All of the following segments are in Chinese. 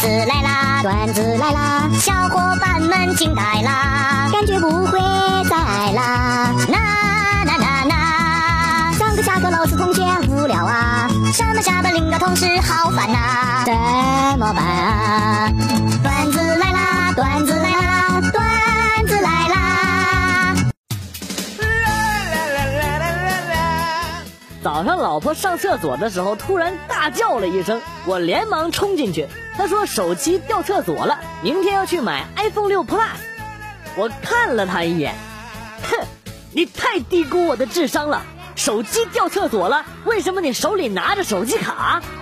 子来啦，段子来啦，小伙伴们惊呆啦，感觉不会再爱啦。那那那那，上课下课老师同学无聊啊，上班下班领导同事好烦呐，怎么办啊？段子来啦，段子早上老婆上厕所的时候突然大叫了一声，我连忙冲进去。她说手机掉厕所了，明天要去买 iPhone 六 Plus。我看了她一眼，哼，你太低估我的智商了。手机掉厕所了，为什么你手里拿着手机卡？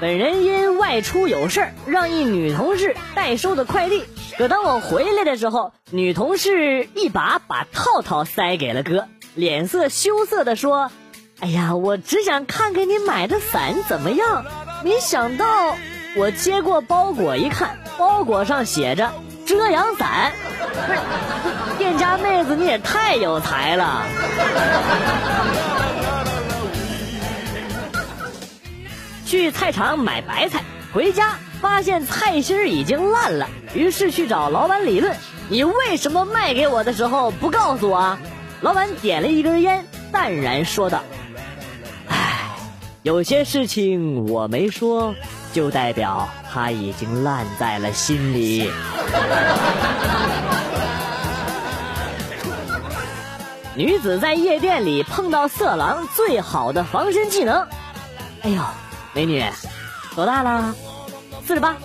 本人因外出有事，让一女同事代收的快递。可当我回来的时候，女同事一把把套套塞给了哥，脸色羞涩的说：“哎呀，我只想看看你买的伞怎么样。”没想到我接过包裹一看，包裹上写着“遮阳伞”。不是，店家妹子你也太有才了。去菜场买白菜，回家发现菜心已经烂了，于是去找老板理论：“你为什么卖给我的时候不告诉我啊？”老板点了一根烟，淡然说道：“唉，有些事情我没说，就代表它已经烂在了心里。”女子在夜店里碰到色狼，最好的防身技能，哎呦！美女，多大了？四十八？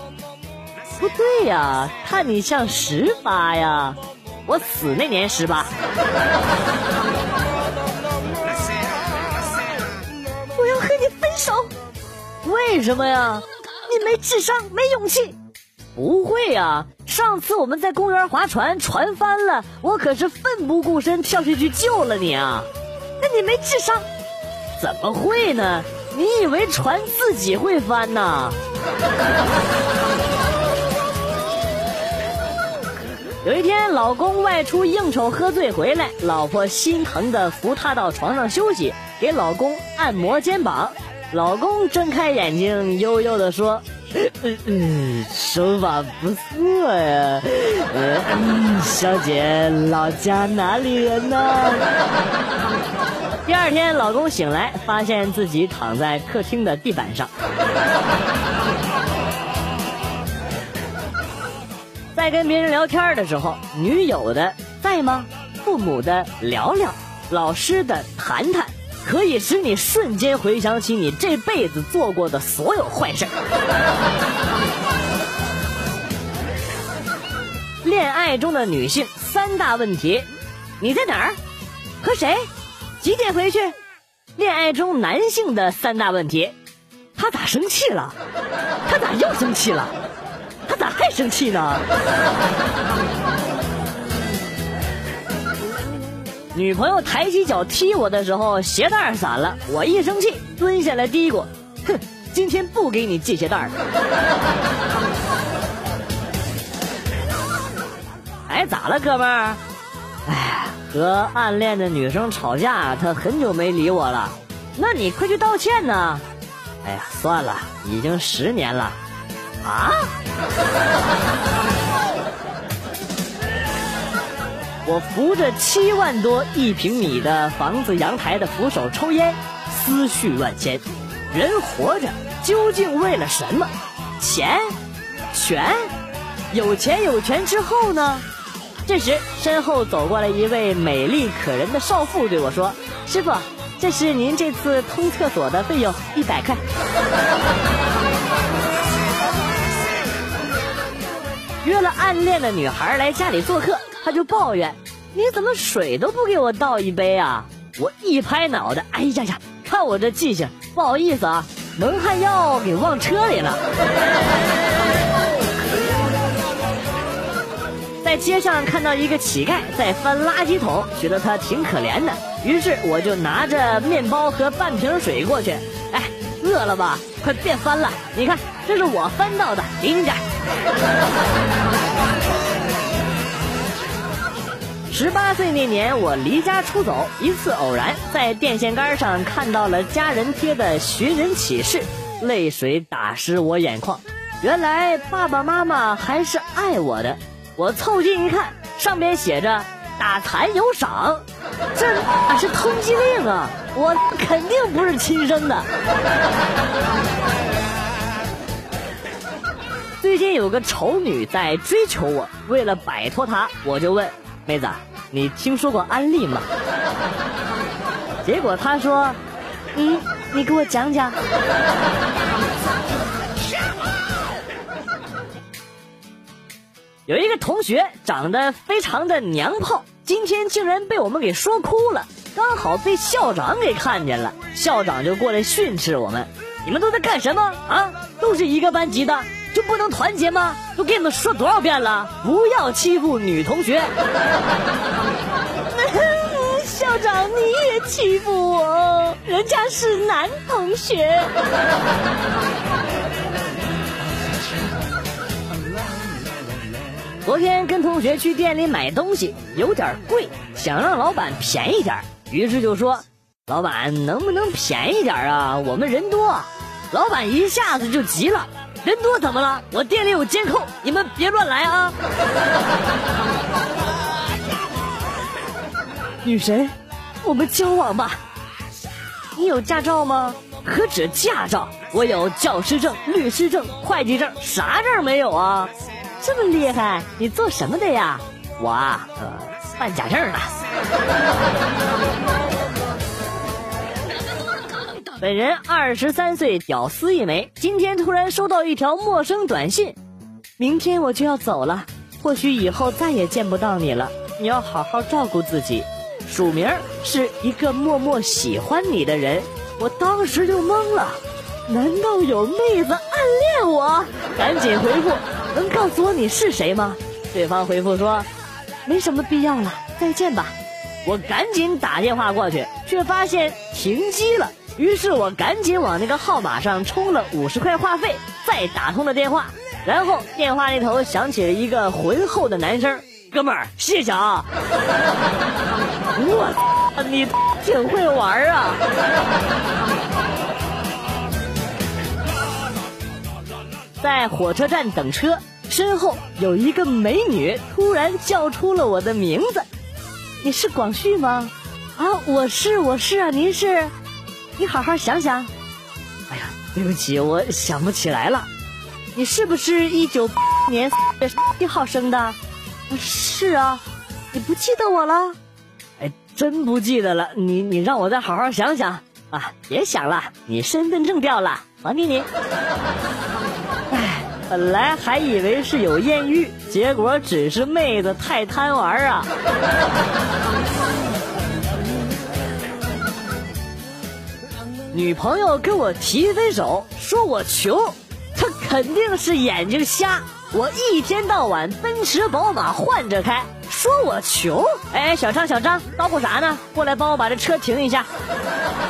不对呀，看你像十八呀。我死那年十八。我要和你分手。为什么呀？你没智商，没勇气。不会呀，上次我们在公园划船，船翻了，我可是奋不顾身跳下去救了你啊。那你没智商？怎么会呢？你以为船自己会翻呐？有一天，老公外出应酬喝醉回来，老婆心疼的扶他到床上休息，给老公按摩肩膀。老公睁开眼睛，悠悠的说：“嗯嗯，手法不错呀。嗯，小姐，老家哪里人呢？”第二天，老公醒来，发现自己躺在客厅的地板上。在跟别人聊天的时候，女友的在吗？父母的聊聊，老师的谈谈，可以使你瞬间回想起你这辈子做过的所有坏事。恋爱中的女性三大问题：你在哪儿？和谁？几点回去？恋爱中男性的三大问题：他咋生气了？他咋又生气了？他咋还生气呢？女朋友抬起脚踢我的时候，鞋带散了，我一生气蹲下来嘀咕：“哼，今天不给你系鞋带了。”哎，咋了，哥们儿？和暗恋的女生吵架，他很久没理我了。那你快去道歉呢！哎呀，算了，已经十年了。啊！我扶着七万多一平米的房子阳台的扶手抽烟，思绪万千。人活着究竟为了什么？钱？权？有钱有权之后呢？这时，身后走过来一位美丽可人的少妇，对我说：“师傅，这是您这次通厕所的费用，一百块。”约了暗恋的女孩来家里做客，他就抱怨：“你怎么水都不给我倒一杯啊？”我一拍脑袋：“哎呀呀，看我这记性，不好意思啊，蒙汗药给忘车里了。”在街上看到一个乞丐在翻垃圾桶，觉得他挺可怜的，于是我就拿着面包和半瓶水过去。哎，饿了吧？快别翻了，你看这是我翻到的，给你点。十八岁那年，我离家出走，一次偶然在电线杆上看到了家人贴的寻人启事，泪水打湿我眼眶。原来爸爸妈妈还是爱我的。我凑近一看，上面写着“打残有赏”，这哪是通缉令啊！我肯定不是亲生的。最近有个丑女在追求我，为了摆脱她，我就问妹子：“你听说过安利吗？”结果她说：“嗯，你给我讲讲。”有一个同学长得非常的娘炮，今天竟然被我们给说哭了，刚好被校长给看见了，校长就过来训斥我们：“你们都在干什么啊？都是一个班级的。”就不能团结吗？都给你们说多少遍了，不要欺负女同学。校长，你也欺负我，人家是男同学。昨天跟同学去店里买东西，有点贵，想让老板便宜点，于是就说：“老板能不能便宜点啊？我们人多。”老板一下子就急了。人多怎么了？我店里有监控，你们别乱来啊！女神，我们交往吧。你有驾照吗？何止驾照，我有教师证、律师证、会计证，啥证没有啊？这么厉害，你做什么的呀？我啊，呃，办假证的。本人二十三岁，屌丝一枚。今天突然收到一条陌生短信，明天我就要走了，或许以后再也见不到你了。你要好好照顾自己。署名是一个默默喜欢你的人。我当时就懵了，难道有妹子暗恋我？赶紧回复，能告诉我你是谁吗？对方回复说，没什么必要了，再见吧。我赶紧打电话过去，却发现停机了。于是我赶紧往那个号码上充了五十块话费，再打通了电话。然后电话那头响起了一个浑厚的男声：“哥们儿，谢谢啊！” 我，你挺会玩啊！在火车站等车，身后有一个美女突然叫出了我的名字：“你是广旭吗？”“啊，我是，我是啊，您是？”你好好想想，哎呀，对不起，我想不起来了。你是不是一九年月一号生的？是啊，你不记得我了？哎，真不记得了。你你让我再好好想想啊！别想了，你身份证掉了，还给你。本来还以为是有艳遇，结果只是妹子太贪玩啊。女朋友跟我提分手，说我穷，她肯定是眼睛瞎。我一天到晚奔驰宝马换着开，说我穷。哎，小张，小张，叨咕啥呢？过来帮我把这车停一下。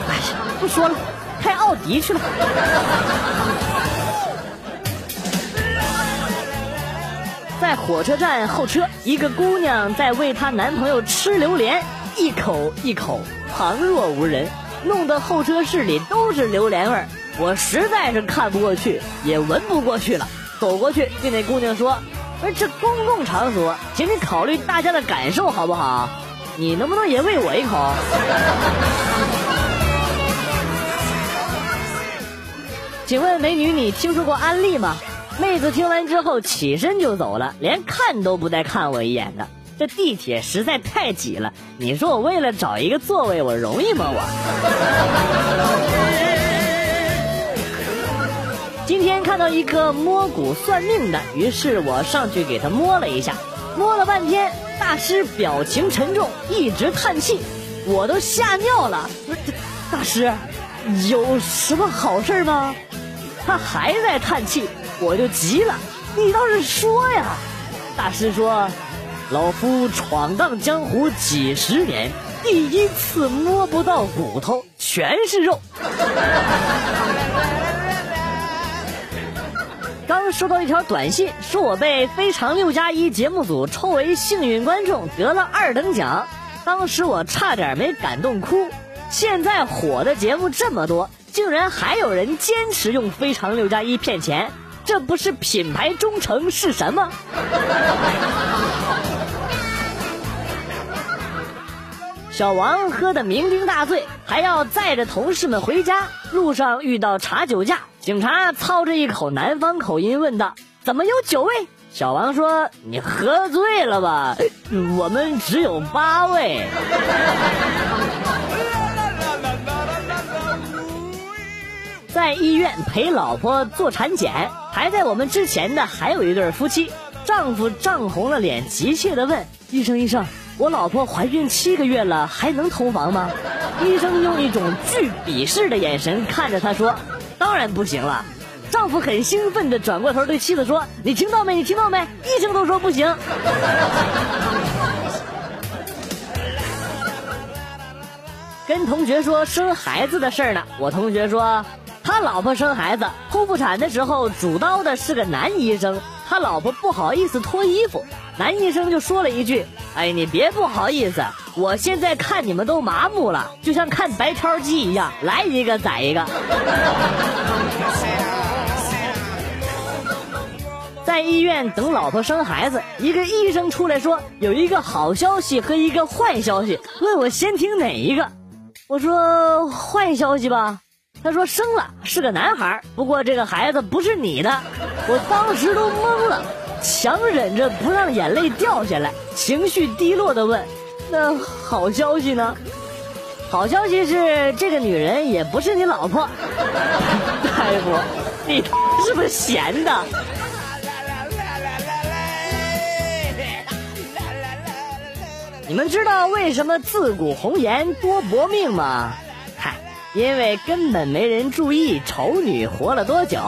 哎呀，不说了，开奥迪去了。在火车站候车，一个姑娘在喂她男朋友吃榴莲，一口一口，旁若无人。弄得候车室里都是榴莲味儿，我实在是看不过去，也闻不过去了。走过去对那姑娘说：“而这公共场所，请你考虑大家的感受好不好？你能不能也喂我一口？” 请问美女，你听说过安利吗？妹子听完之后起身就走了，连看都不带看我一眼的。这地铁实在太挤了，你说我为了找一个座位，我容易吗？我今天看到一个摸骨算命的，于是我上去给他摸了一下，摸了半天，大师表情沉重，一直叹气，我都吓尿了。大师，有什么好事吗？他还在叹气，我就急了，你倒是说呀！大师说。老夫闯荡江湖几十年，第一次摸不到骨头，全是肉。刚收到一条短信，说我被《非常六加一》节目组抽为幸运观众，得了二等奖。当时我差点没感动哭。现在火的节目这么多，竟然还有人坚持用《非常六加一》骗钱，这不是品牌忠诚是什么？小王喝得酩酊大醉，还要载着同事们回家，路上遇到查酒驾，警察操着一口南方口音问道：“怎么有酒味？”小王说：“你喝醉了吧？我们只有八位。”在医院陪老婆做产检，排在我们之前的还有一对夫妻，丈夫涨红了脸，急切地问医生：“医生，我老婆怀孕七个月了，还能同房吗？”医生用一种巨鄙视的眼神看着他说：“当然不行了。”丈夫很兴奋地转过头对妻子说：“你听到没？你听到没？医生都说不行。”跟同学说生孩子的事儿呢，我同学说。他老婆生孩子剖腹产的时候，主刀的是个男医生，他老婆不好意思脱衣服，男医生就说了一句：“哎，你别不好意思，我现在看你们都麻木了，就像看白超机一样，来一个宰一个。” 在医院等老婆生孩子，一个医生出来说有一个好消息和一个坏消息，问我先听哪一个，我说坏消息吧。他说生了是个男孩，不过这个孩子不是你的。我当时都懵了，强忍着不让眼泪掉下来，情绪低落的问：“那好消息呢？”好消息是这个女人也不是你老婆。大夫，你是不是闲的？你们知道为什么自古红颜多薄命吗？因为根本没人注意丑女活了多久。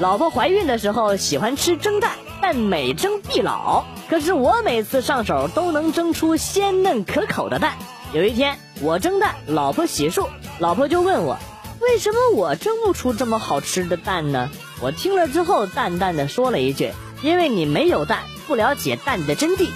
老婆怀孕的时候喜欢吃蒸蛋，但每蒸必老。可是我每次上手都能蒸出鲜嫩可口的蛋。有一天我蒸蛋，老婆洗漱，老婆就问我，为什么我蒸不出这么好吃的蛋呢？我听了之后淡淡的说了一句，因为你没有蛋。不了解蛋的真谛。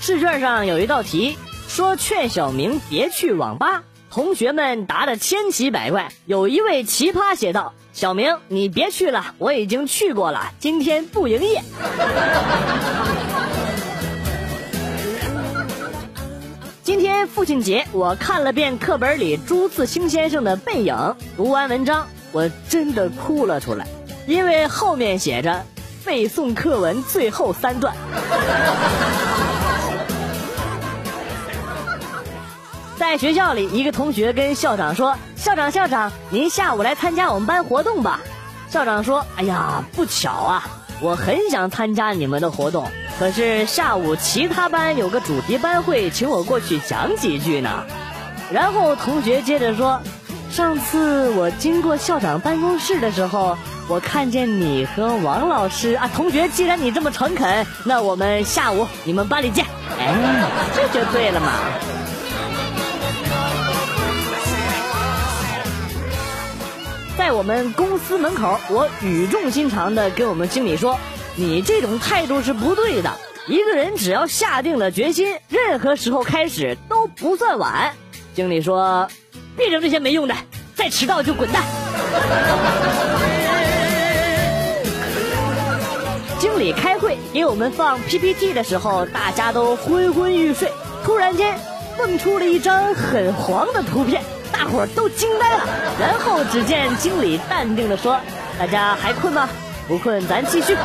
试卷上有一道题，说劝小明别去网吧，同学们答的千奇百怪。有一位奇葩写道：“小明，你别去了，我已经去过了，今天不营业。”今天父亲节，我看了遍课本里朱自清先生的《背影》，读完文章。我真的哭了出来，因为后面写着背诵课文最后三段。在学校里，一个同学跟校长说：“校长，校长，您下午来参加我们班活动吧。”校长说：“哎呀，不巧啊，我很想参加你们的活动，可是下午其他班有个主题班会，请我过去讲几句呢。”然后同学接着说。上次我经过校长办公室的时候，我看见你和王老师啊，同学，既然你这么诚恳，那我们下午你们班里见。哎，这就对了嘛。在我们公司门口，我语重心长的跟我们经理说：“你这种态度是不对的。一个人只要下定了决心，任何时候开始都不算晚。”经理说。别整这些没用的，再迟到就滚蛋！经理开会给我们放 PPT 的时候，大家都昏昏欲睡。突然间，蹦出了一张很黄的图片，大伙儿都惊呆了。然后只见经理淡定的说：“大家还困吗？不困，咱继续。”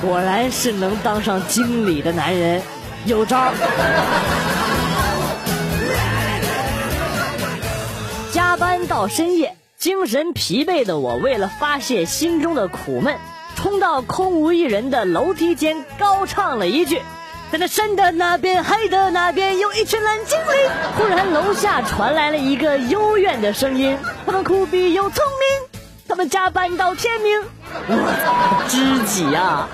果然是能当上经理的男人，有招。加班到深夜，精神疲惫的我，为了发泄心中的苦闷，冲到空无一人的楼梯间，高唱了一句：“在那山的那边，海的那边，有一群蓝精灵。”忽然，楼下传来了一个幽怨的声音：“他们苦逼又聪明，他们加班到天明。”我知己啊！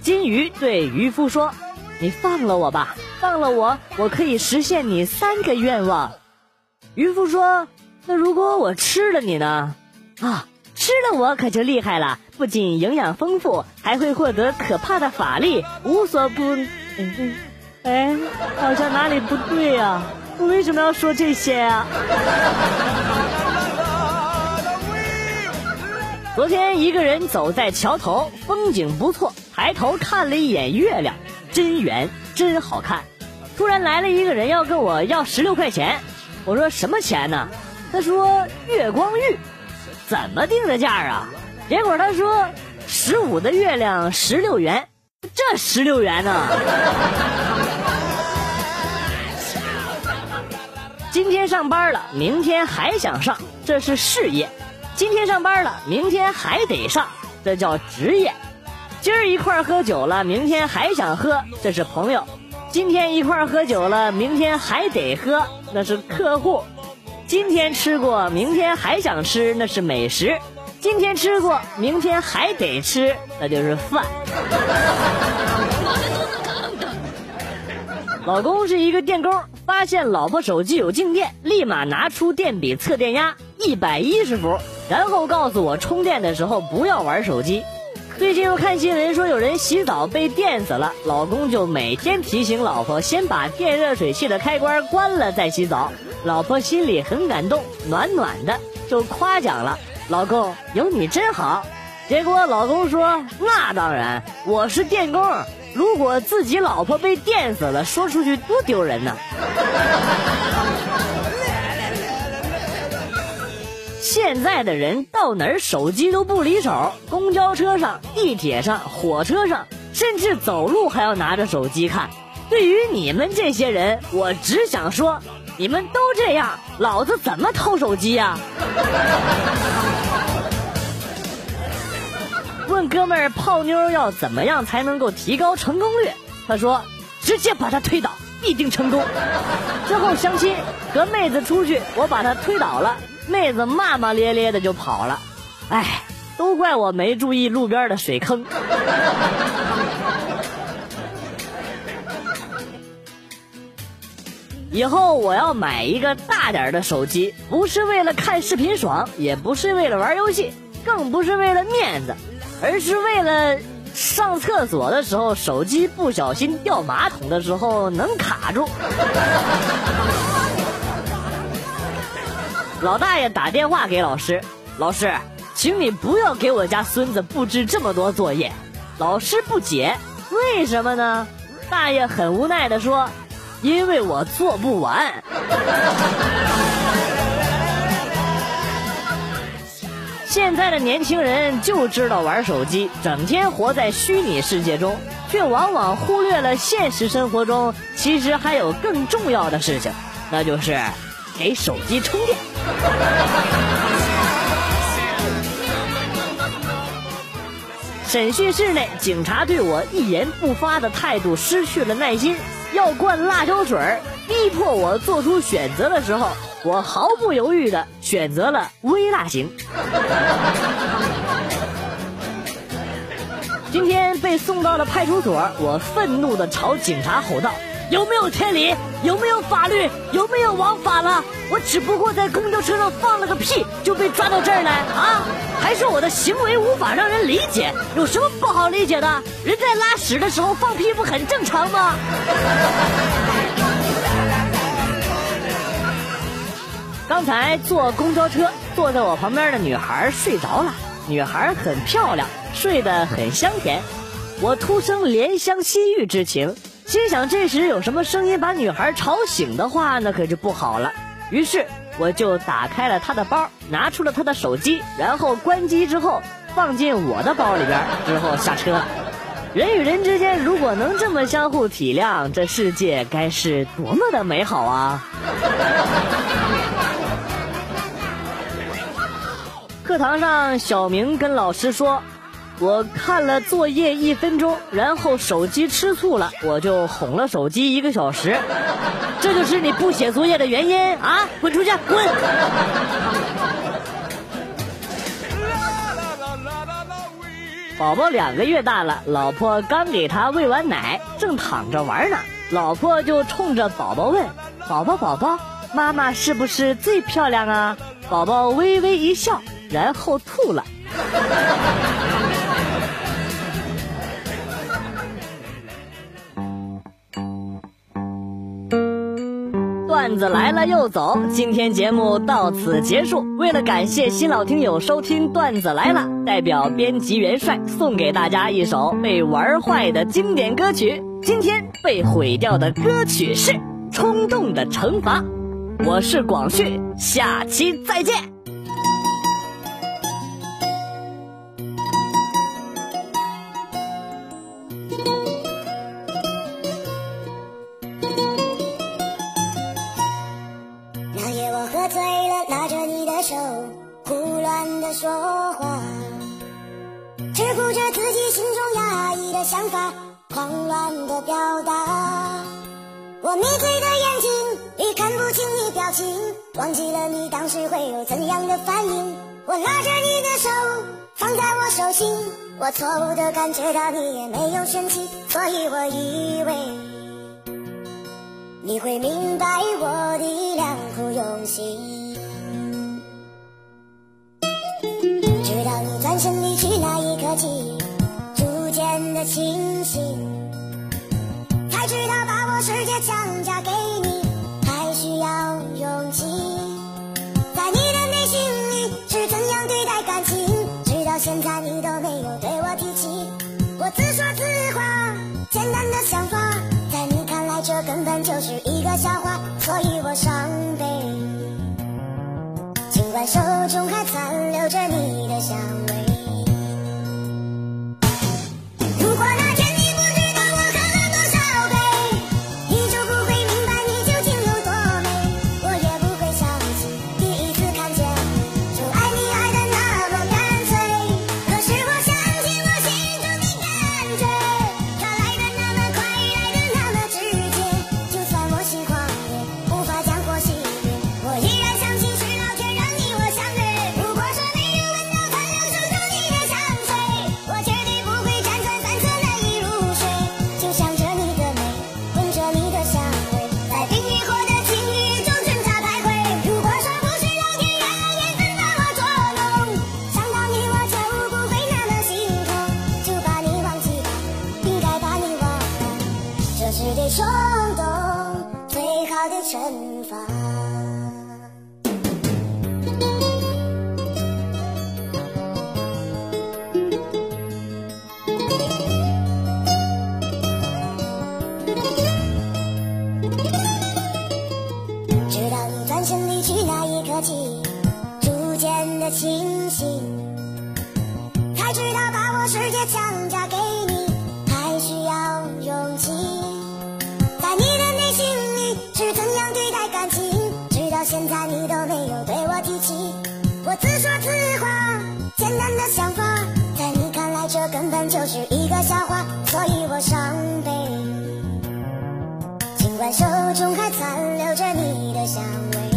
金鱼对渔夫说：“你放了我吧，放了我，我可以实现你三个愿望。”渔夫说：“那如果我吃了你呢？啊，吃了我可就厉害了，不仅营养丰富，还会获得可怕的法力，无所不……哎，好像哪里不对呀？我为什么要说这些啊？”昨天一个人走在桥头，风景不错，抬头看了一眼月亮，真圆，真好看。突然来了一个人要跟我要十六块钱。我说什么钱呢？他说月光玉，怎么定的价啊？结果他说十五的月亮十六元，这十六元呢？今天上班了，明天还想上，这是事业；今天上班了，明天还得上，这叫职业；今儿一块喝酒了，明天还想喝，这是朋友。今天一块喝酒了，明天还得喝，那是客户；今天吃过，明天还想吃，那是美食；今天吃过，明天还得吃，那就是饭。老公是一个电工，发现老婆手机有静电，立马拿出电笔测电压，一百一十伏，然后告诉我充电的时候不要玩手机。最近又看新闻说有人洗澡被电死了，老公就每天提醒老婆先把电热水器的开关关了再洗澡。老婆心里很感动，暖暖的就夸奖了老公有你真好。结果老公说那当然，我是电工，如果自己老婆被电死了，说出去多丢人呢。现在的人到哪儿手机都不离手，公交车上、地铁上、火车上，甚至走路还要拿着手机看。对于你们这些人，我只想说，你们都这样，老子怎么偷手机呀？问哥们儿泡妞要怎么样才能够提高成功率？他说，直接把他推倒，必定成功。之后相亲和妹子出去，我把他推倒了。妹子骂骂咧咧的就跑了，哎，都怪我没注意路边的水坑。以后我要买一个大点的手机，不是为了看视频爽，也不是为了玩游戏，更不是为了面子，而是为了上厕所的时候手机不小心掉马桶的时候能卡住。老大爷打电话给老师，老师，请你不要给我家孙子布置这么多作业。老师不解，为什么呢？大爷很无奈的说，因为我做不完。现在的年轻人就知道玩手机，整天活在虚拟世界中，却往往忽略了现实生活中其实还有更重要的事情，那就是给手机充电。审讯室内，警察对我一言不发的态度失去了耐心，要灌辣椒水，逼迫我做出选择的时候，我毫不犹豫的选择了微辣型。今天被送到了派出所，我愤怒的朝警察吼道。有没有天理？有没有法律？有没有王法了？我只不过在公交车上放了个屁，就被抓到这儿来啊！还说我的行为无法让人理解，有什么不好理解的？人在拉屎的时候放屁不很正常吗？刚才坐公交车，坐在我旁边的女孩睡着了，女孩很漂亮，睡得很香甜，我突生怜香惜玉之情。心想，这时有什么声音把女孩吵醒的话，那可就不好了。于是我就打开了她的包，拿出了她的手机，然后关机之后放进我的包里边，之后下车了。人与人之间如果能这么相互体谅，这世界该是多么的美好啊！课堂上，小明跟老师说。我看了作业一分钟，然后手机吃醋了，我就哄了手机一个小时。这就是你不写作业的原因啊！滚出去，滚！宝宝两个月大了，老婆刚给他喂完奶，正躺着玩呢。老婆就冲着宝宝问：“宝宝宝宝，妈妈是不是最漂亮啊？”宝宝微微一笑，然后吐了。段子来了又走，今天节目到此结束。为了感谢新老听友收听段子来了，代表编辑元帅送给大家一首被玩坏的经典歌曲。今天被毁掉的歌曲是《冲动的惩罚》。我是广旭，下期再见。只顾着自己心中压抑的想法，狂乱的表达。我迷醉的眼睛已看不清你表情，忘记了你当时会有怎样的反应。我拉着你的手放在我手心，我错误的感觉到你也没有生气，所以我以为你会明白我的良苦用心。的记忆，逐渐的清醒，才知道把我世界强加给你，还需要勇气。在你的内心里是怎样对待感情？直到现在你都没有对我提起。我自说自话，简单的想法，在你看来这根本就是一个笑话，现在你都没有对我提起。我自说自话，简单的想法，在你看来这根本就是一个笑话，所以我伤悲。尽管手中还残留着你的香味。